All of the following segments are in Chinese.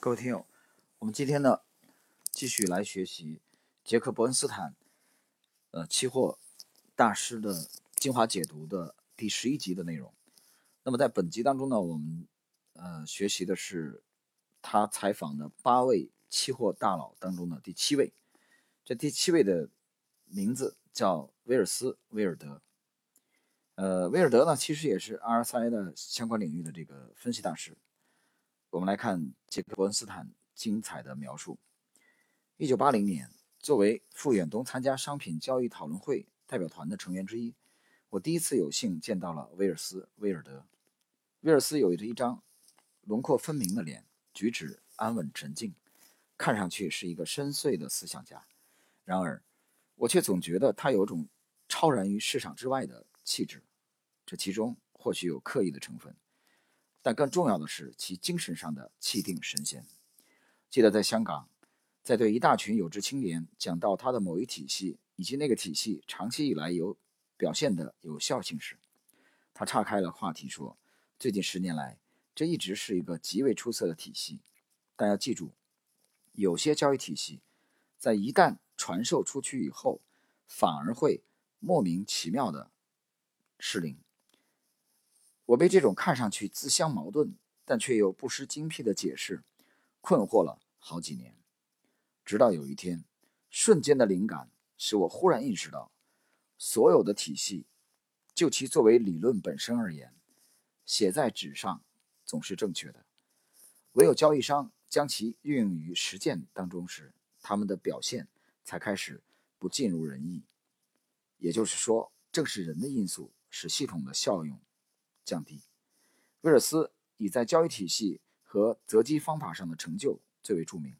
各位听友，我们今天呢继续来学习杰克伯恩斯坦呃期货大师的精华解读的第十一集的内容。那么在本集当中呢，我们呃学习的是他采访的八位期货大佬当中的第七位。这第七位的名字叫威尔斯·威尔德。呃，威尔德呢其实也是 RSI 的相关领域的这个分析大师。我们来看杰克·伯恩斯坦精彩的描述。一九八零年，作为赴远东参加商品交易讨论会代表团的成员之一，我第一次有幸见到了威尔斯·威尔德。威尔斯有着一张轮廓分明的脸，举止安稳沉静，看上去是一个深邃的思想家。然而，我却总觉得他有种超然于市场之外的气质，这其中或许有刻意的成分。但更重要的是其精神上的气定神闲。记得在香港，在对一大群有志青年讲到他的某一体系以及那个体系长期以来有表现的有效性时，他岔开了话题说：“最近十年来，这一直是一个极为出色的体系。但要记住，有些交易体系在一旦传授出去以后，反而会莫名其妙的失灵。”我被这种看上去自相矛盾，但却又不失精辟的解释困惑了好几年，直到有一天，瞬间的灵感使我忽然意识到，所有的体系，就其作为理论本身而言，写在纸上总是正确的，唯有交易商将其运用于实践当中时，他们的表现才开始不尽如人意。也就是说，正是人的因素使系统的效用。降低。威尔斯以在交易体系和择机方法上的成就最为著名，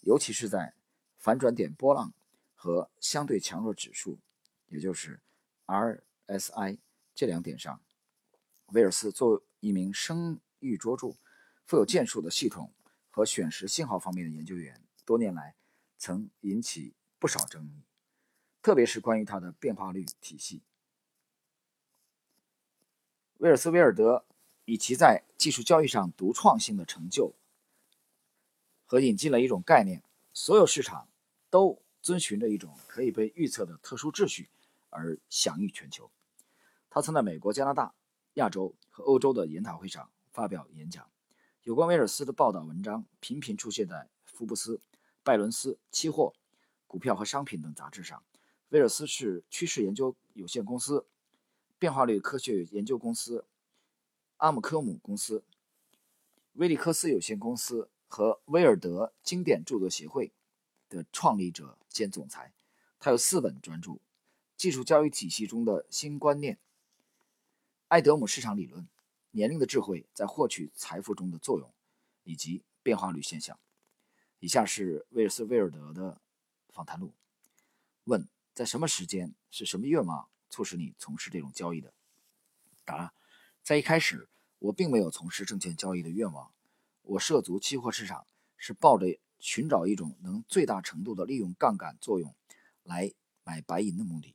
尤其是在反转点波浪和相对强弱指数，也就是 RSI 这两点上。威尔斯作为一名声誉卓著、富有建树的系统和选时信号方面的研究员，多年来曾引起不少争议，特别是关于他的变化率体系。威尔斯·威尔德以其在技术交易上独创性的成就，和引进了一种概念：所有市场都遵循着一种可以被预测的特殊秩序，而享誉全球。他曾在美国、加拿大、亚洲和欧洲的研讨会上发表演讲。有关威尔斯的报道文章频频出现在《福布斯》《拜伦斯》《期货》《股票和商品》等杂志上。威尔斯是趋势研究有限公司。变化率科学研究公司、阿姆科姆公司、威利克斯有限公司和威尔德经典著作协会的创立者兼总裁。他有四本专著：《技术交易体系中的新观念》、《埃德姆市场理论》、《年龄的智慧在获取财富中的作用》以及《变化率现象》。以下是威尔斯·威尔德的访谈录。问：在什么时间？是什么愿望？促使你从事这种交易的答，在一开始，我并没有从事证券交易的愿望。我涉足期货市场是抱着寻找一种能最大程度的利用杠杆作用来买白银的目的。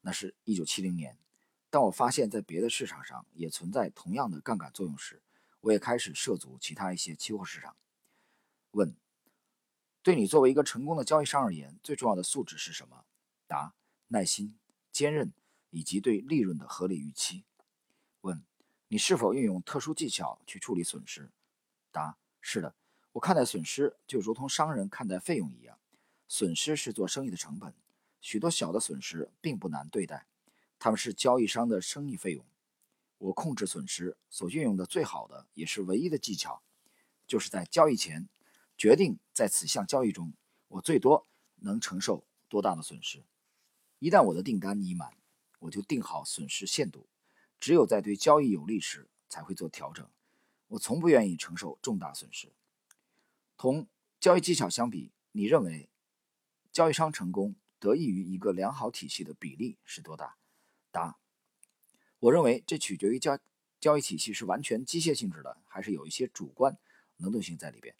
那是一九七零年，当我发现，在别的市场上也存在同样的杠杆作用时，我也开始涉足其他一些期货市场。问：对你作为一个成功的交易商而言，最重要的素质是什么？答：耐心、坚韧。以及对利润的合理预期。问：你是否运用特殊技巧去处理损失？答：是的。我看待损失就如同商人看待费用一样，损失是做生意的成本。许多小的损失并不难对待，他们是交易商的生意费用。我控制损失所运用的最好的也是唯一的技巧，就是在交易前决定在此项交易中我最多能承受多大的损失。一旦我的订单已满。我就定好损失限度，只有在对交易有利时才会做调整。我从不愿意承受重大损失。同交易技巧相比，你认为交易商成功得益于一个良好体系的比例是多大？答：我认为这取决于交交易体系是完全机械性质的，还是有一些主观能动性在里边。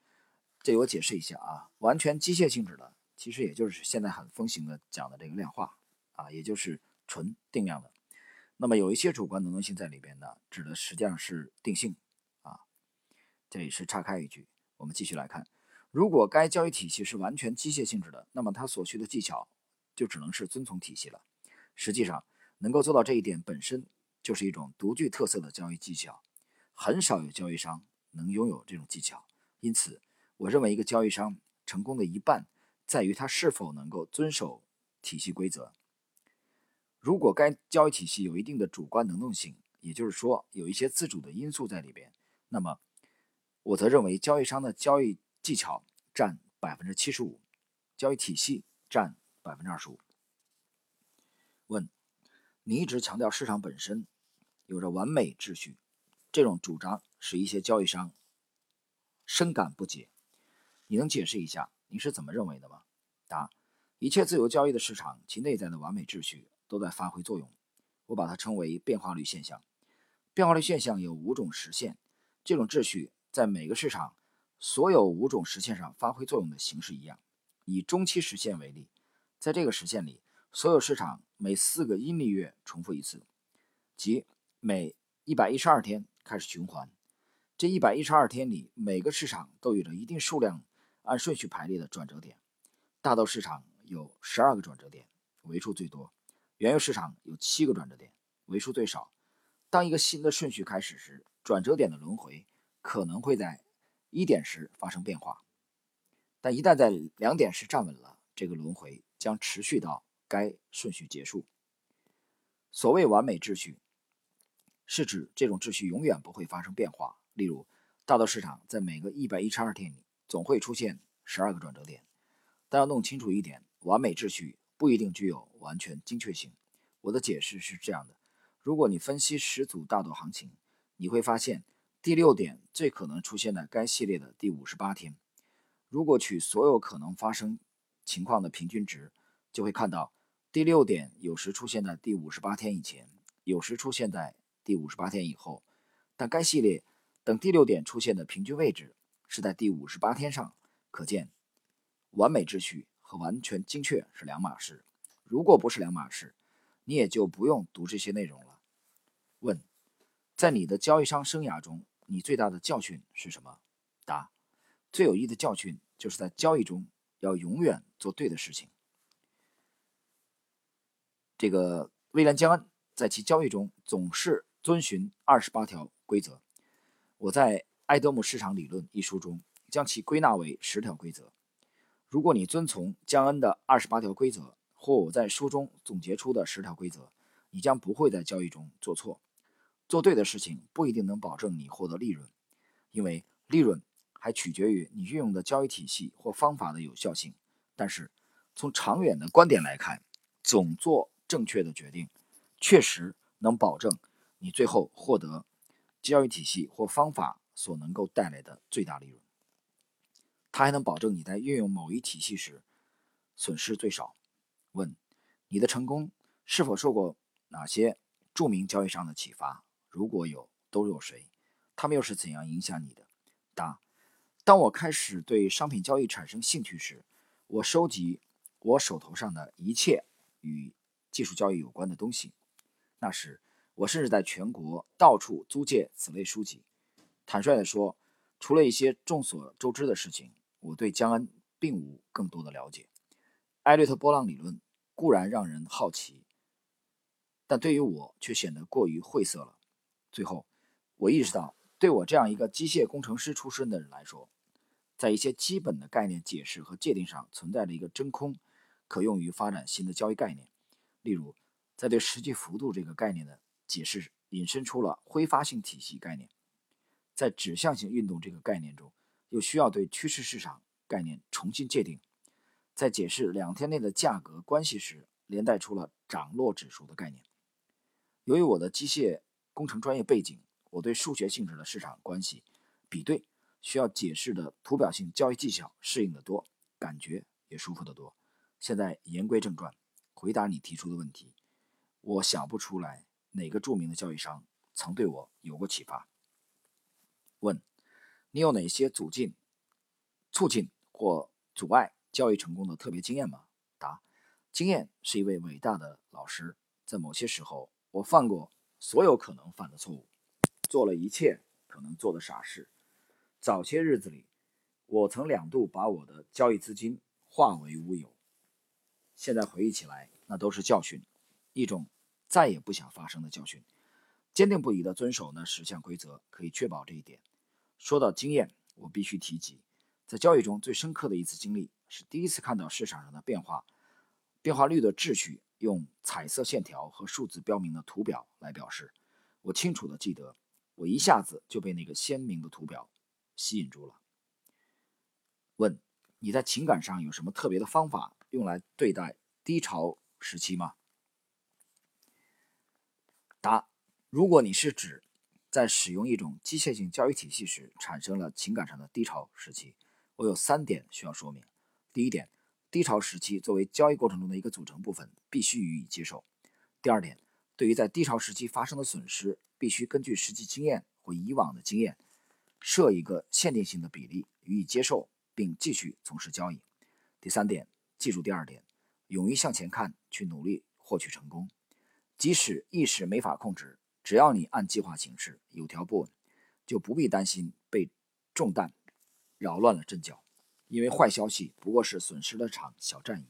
这我解释一下啊，完全机械性质的，其实也就是现在很风行的讲的这个量化啊，也就是。纯定量的，那么有一些主观能动性在里边呢，指的实际上是定性啊。这里是岔开一句，我们继续来看，如果该交易体系是完全机械性质的，那么它所需的技巧就只能是遵从体系了。实际上，能够做到这一点本身就是一种独具特色的交易技巧，很少有交易商能拥有这种技巧。因此，我认为一个交易商成功的一半在于他是否能够遵守体系规则。如果该交易体系有一定的主观能动性，也就是说有一些自主的因素在里边，那么。我则认为，交易商的交易技巧占百分之七十五，交易体系占百分之二十五。问：你一直强调市场本身有着完美秩序，这种主张使一些交易商深感不解。你能解释一下你是怎么认为的吗？答：一切自由交易的市场，其内在的完美秩序都在发挥作用。我把它称为变化率现象。变化率现象有五种实现，这种秩序。在每个市场所有五种实现上发挥作用的形式一样。以中期实现为例，在这个实现里，所有市场每四个阴历月重复一次，即每一百一十二天开始循环。这一百一十二天里，每个市场都有着一定数量按顺序排列的转折点。大豆市场有十二个转折点，为数最多；原油市场有七个转折点，为数最少。当一个新的顺序开始时，转折点的轮回。可能会在一点时发生变化，但一旦在两点时站稳了，这个轮回将持续到该顺序结束。所谓完美秩序，是指这种秩序永远不会发生变化。例如，大豆市场在每个一百一十二天里总会出现十二个转折点。但要弄清楚一点，完美秩序不一定具有完全精确性。我的解释是这样的：如果你分析十组大豆行情，你会发现。第六点最可能出现在该系列的第五十八天。如果取所有可能发生情况的平均值，就会看到第六点有时出现在第五十八天以前，有时出现在第五十八天以后。但该系列等第六点出现的平均位置是在第五十八天上，可见完美秩序和完全精确是两码事。如果不是两码事，你也就不用读这些内容了。问。在你的交易商生涯中，你最大的教训是什么？答：最有益的教训就是在交易中要永远做对的事情。这个威廉·江恩在其交易中总是遵循二十八条规则。我在《埃德姆市场理论》一书中将其归纳为十条规则。如果你遵从江恩的二十八条规则，或我在书中总结出的十条规则，你将不会在交易中做错。做对的事情不一定能保证你获得利润，因为利润还取决于你运用的交易体系或方法的有效性。但是，从长远的观点来看，总做正确的决定，确实能保证你最后获得交易体系或方法所能够带来的最大利润。它还能保证你在运用某一体系时损失最少。问：你的成功是否受过哪些著名交易商的启发？如果有，都有谁？他们又是怎样影响你的？答：当我开始对商品交易产生兴趣时，我收集我手头上的一切与技术交易有关的东西。那时，我甚至在全国到处租借此类书籍。坦率地说，除了一些众所周知的事情，我对江恩并无更多的了解。艾略特波浪理论固然让人好奇，但对于我却显得过于晦涩了。最后，我意识到，对我这样一个机械工程师出身的人来说，在一些基本的概念解释和界定上存在着一个真空，可用于发展新的交易概念。例如，在对实际幅度这个概念的解释引申出了挥发性体系概念；在指向性运动这个概念中，又需要对趋势市场概念重新界定；在解释两天内的价格关系时，连带出了涨落指数的概念。由于我的机械，工程专业背景，我对数学性质的市场关系比对需要解释的图表性交易技巧适应的多，感觉也舒服得多。现在言归正传，回答你提出的问题。我想不出来哪个著名的交易商曾对我有过启发。问：你有哪些阻进、促进或阻碍交易成功的特别经验吗？答：经验是一位伟大的老师。在某些时候，我犯过。所有可能犯的错误，做了一切可能做的傻事。早些日子里，我曾两度把我的交易资金化为乌有。现在回忆起来，那都是教训，一种再也不想发生的教训。坚定不移地遵守那十项规则，可以确保这一点。说到经验，我必须提及，在交易中最深刻的一次经历是第一次看到市场上的变化，变化率的秩序用彩色线条和数字标明的图表来表示。我清楚地记得，我一下子就被那个鲜明的图表吸引住了。问：你在情感上有什么特别的方法用来对待低潮时期吗？答：如果你是指在使用一种机械性交易体系时产生了情感上的低潮时期，我有三点需要说明。第一点，低潮时期作为交易过程中的一个组成部分，必须予以接受。第二点。对于在低潮时期发生的损失，必须根据实际经验或以往的经验，设一个限定性的比例予以接受，并继续从事交易。第三点，记住第二点，勇于向前看，去努力获取成功。即使一时没法控制，只要你按计划行事，有条不紊，就不必担心被重弹扰乱了阵脚。因为坏消息不过是损失了场小战役，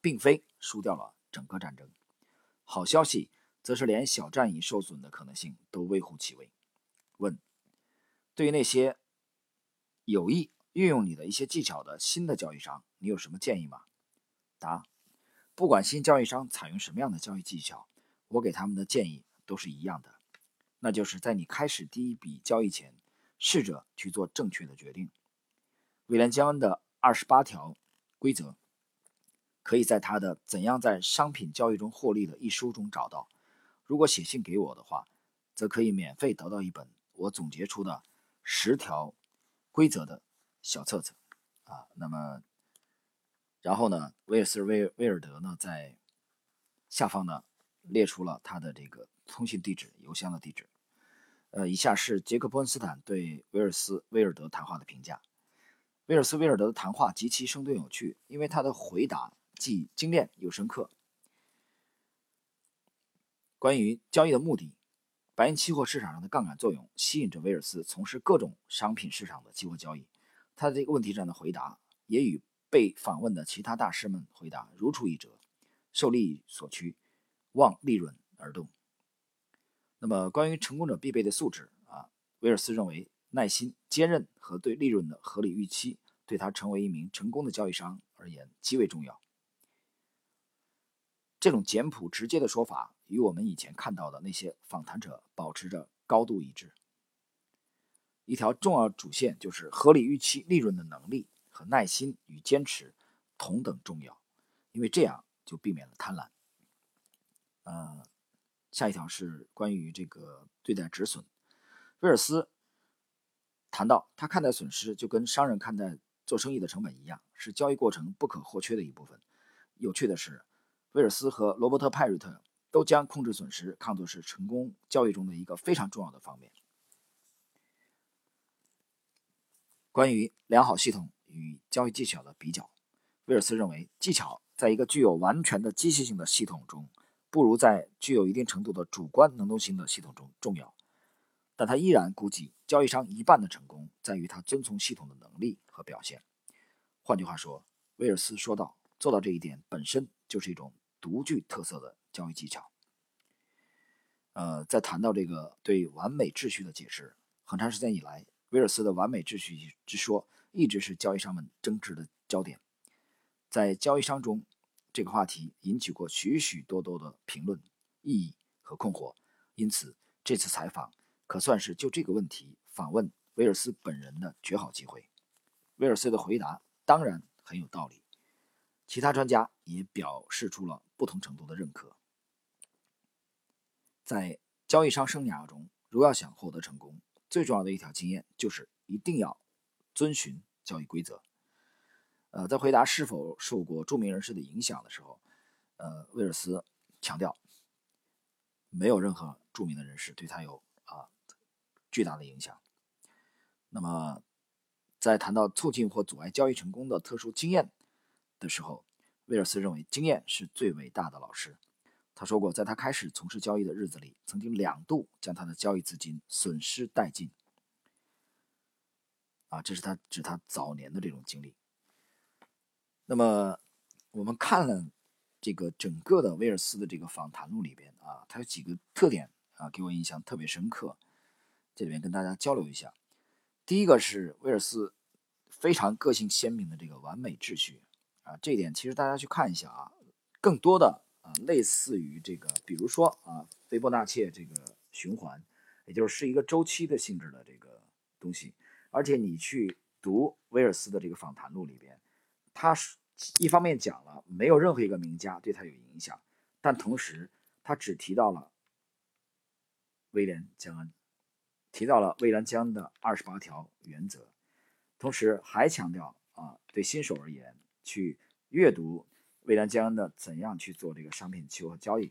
并非输掉了整个战争。好消息。则是连小战役受损的可能性都微乎其微。问：对于那些有意运用你的一些技巧的新的交易商，你有什么建议吗？答：不管新交易商采用什么样的交易技巧，我给他们的建议都是一样的，那就是在你开始第一笔交易前，试着去做正确的决定。威廉·江恩的二十八条规则，可以在他的《怎样在商品交易中获利》的一书中找到。如果写信给我的话，则可以免费得到一本我总结出的十条规则的小册子啊。那么，然后呢，威尔斯威威尔德呢，在下方呢列出了他的这个通信地址、邮箱的地址。呃，以下是杰克·波恩斯坦对威尔斯威尔德谈话的评价：威尔斯威尔德的谈话极其生动有趣，因为他的回答既精炼又深刻。关于交易的目的，白银期货市场上的杠杆作用吸引着威尔斯从事各种商品市场的期货交易。他的这个问题上的回答也与被访问的其他大师们回答如出一辙，受利益所趋，望利润而动。那么，关于成功者必备的素质啊，威尔斯认为耐心、坚韧和对利润的合理预期，对他成为一名成功的交易商而言极为重要。这种简朴直接的说法与我们以前看到的那些访谈者保持着高度一致。一条重要主线就是合理预期利润的能力和耐心与坚持同等重要，因为这样就避免了贪婪。呃，下一条是关于这个对待止损。威尔斯谈到，他看待损失就跟商人看待做生意的成本一样，是交易过程不可或缺的一部分。有趣的是。威尔斯和罗伯特·派瑞特都将控制损失看作是成功交易中的一个非常重要的方面。关于良好系统与交易技巧的比较，威尔斯认为技巧在一个具有完全的机械性的系统中，不如在具有一定程度的主观能动性的系统中重要。但他依然估计，交易商一半的成功在于他遵从系统的能力和表现。换句话说，威尔斯说道：“做到这一点本身就是一种。”独具特色的交易技巧。呃，在谈到这个对完美秩序的解释，很长时间以来，威尔斯的完美秩序之说一直是交易商们争执的焦点。在交易商中，这个话题引起过许许多多的评论、异议和困惑。因此，这次采访可算是就这个问题访问威尔斯本人的绝好机会。威尔斯的回答当然很有道理。其他专家也表示出了不同程度的认可。在交易商生涯中，如要想获得成功，最重要的一条经验就是一定要遵循交易规则。呃，在回答是否受过著名人士的影响的时候，呃，威尔斯强调，没有任何著名的人士对他有啊巨大的影响。那么，在谈到促进或阻碍交易成功的特殊经验。的时候，威尔斯认为经验是最伟大的老师。他说过，在他开始从事交易的日子里，曾经两度将他的交易资金损失殆尽。啊，这是他指他早年的这种经历。那么我们看了这个整个的威尔斯的这个访谈录里边啊，他有几个特点啊，给我印象特别深刻，这里面跟大家交流一下。第一个是威尔斯非常个性鲜明的这个完美秩序啊，这一点其实大家去看一下啊，更多的啊类似于这个，比如说啊斐波那契这个循环，也就是是一个周期的性质的这个东西，而且你去读威尔斯的这个访谈录里边，他。一方面讲了没有任何一个名家对他有影响，但同时他只提到了威廉·江恩，提到了威廉·江恩的二十八条原则，同时还强调啊，对新手而言去阅读威廉·江恩的怎样去做这个商品期货交易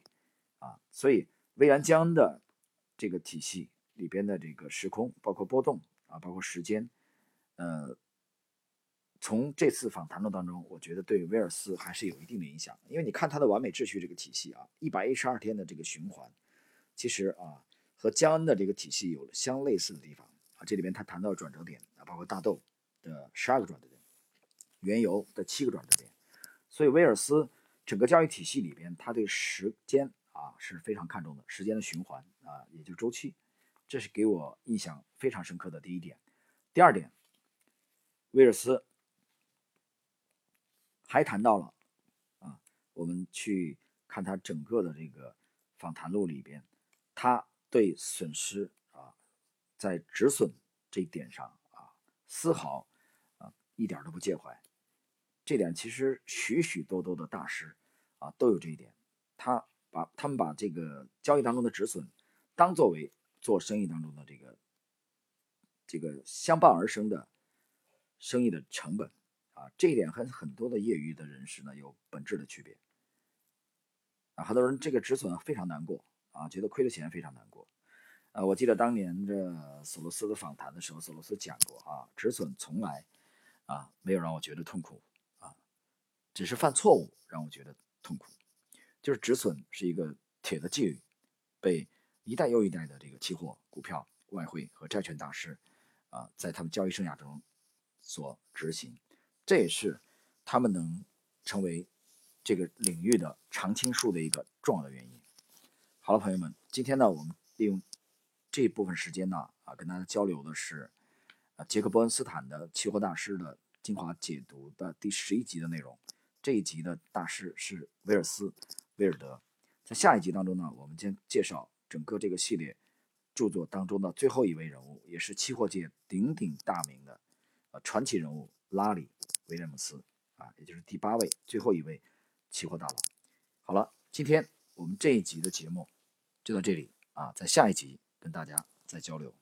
啊，所以威廉·江恩的这个体系里边的这个时空，包括波动啊，包括时间，呃。从这次访谈录当中，我觉得对威尔斯还是有一定的影响，因为你看他的完美秩序这个体系啊，一百一十二天的这个循环，其实啊和江恩的这个体系有相类似的地方啊。这里边他谈到转折点啊，包括大豆的十二个转折点，原油的七个转折点，所以威尔斯整个教育体系里边，他对时间啊是非常看重的，时间的循环啊，也就周期，这是给我印象非常深刻的第一点。第二点，威尔斯。还谈到了，啊，我们去看他整个的这个访谈录里边，他对损失啊，在止损这一点上啊，丝毫啊一点都不介怀。这点其实许许多多的大师啊都有这一点，他把他们把这个交易当中的止损当作为做生意当中的这个这个相伴而生的生意的成本。啊，这一点和很多的业余的人士呢有本质的区别。啊，很多人这个止损非常难过啊，觉得亏了钱非常难过。呃，我记得当年这索罗斯的访谈的时候，索罗斯讲过啊，止损从来啊没有让我觉得痛苦啊，只是犯错误让我觉得痛苦。就是止损是一个铁的纪律，被一代又一代的这个期货、股票、外汇和债券大师啊，在他们交易生涯中所执行。这也是他们能成为这个领域的常青树的一个重要的原因。好了，朋友们，今天呢，我们利用这部分时间呢，啊，跟大家交流的是啊，杰克·伯恩斯坦的期货大师的精华解读的第十一集的内容。这一集的大师是威尔斯·威尔德。在下一集当中呢，我们将介绍整个这个系列著作当中的最后一位人物，也是期货界鼎鼎大名的呃传奇人物拉里。威廉姆斯啊，也就是第八位、最后一位期货大佬。好了，今天我们这一集的节目就到这里啊，在下一集跟大家再交流。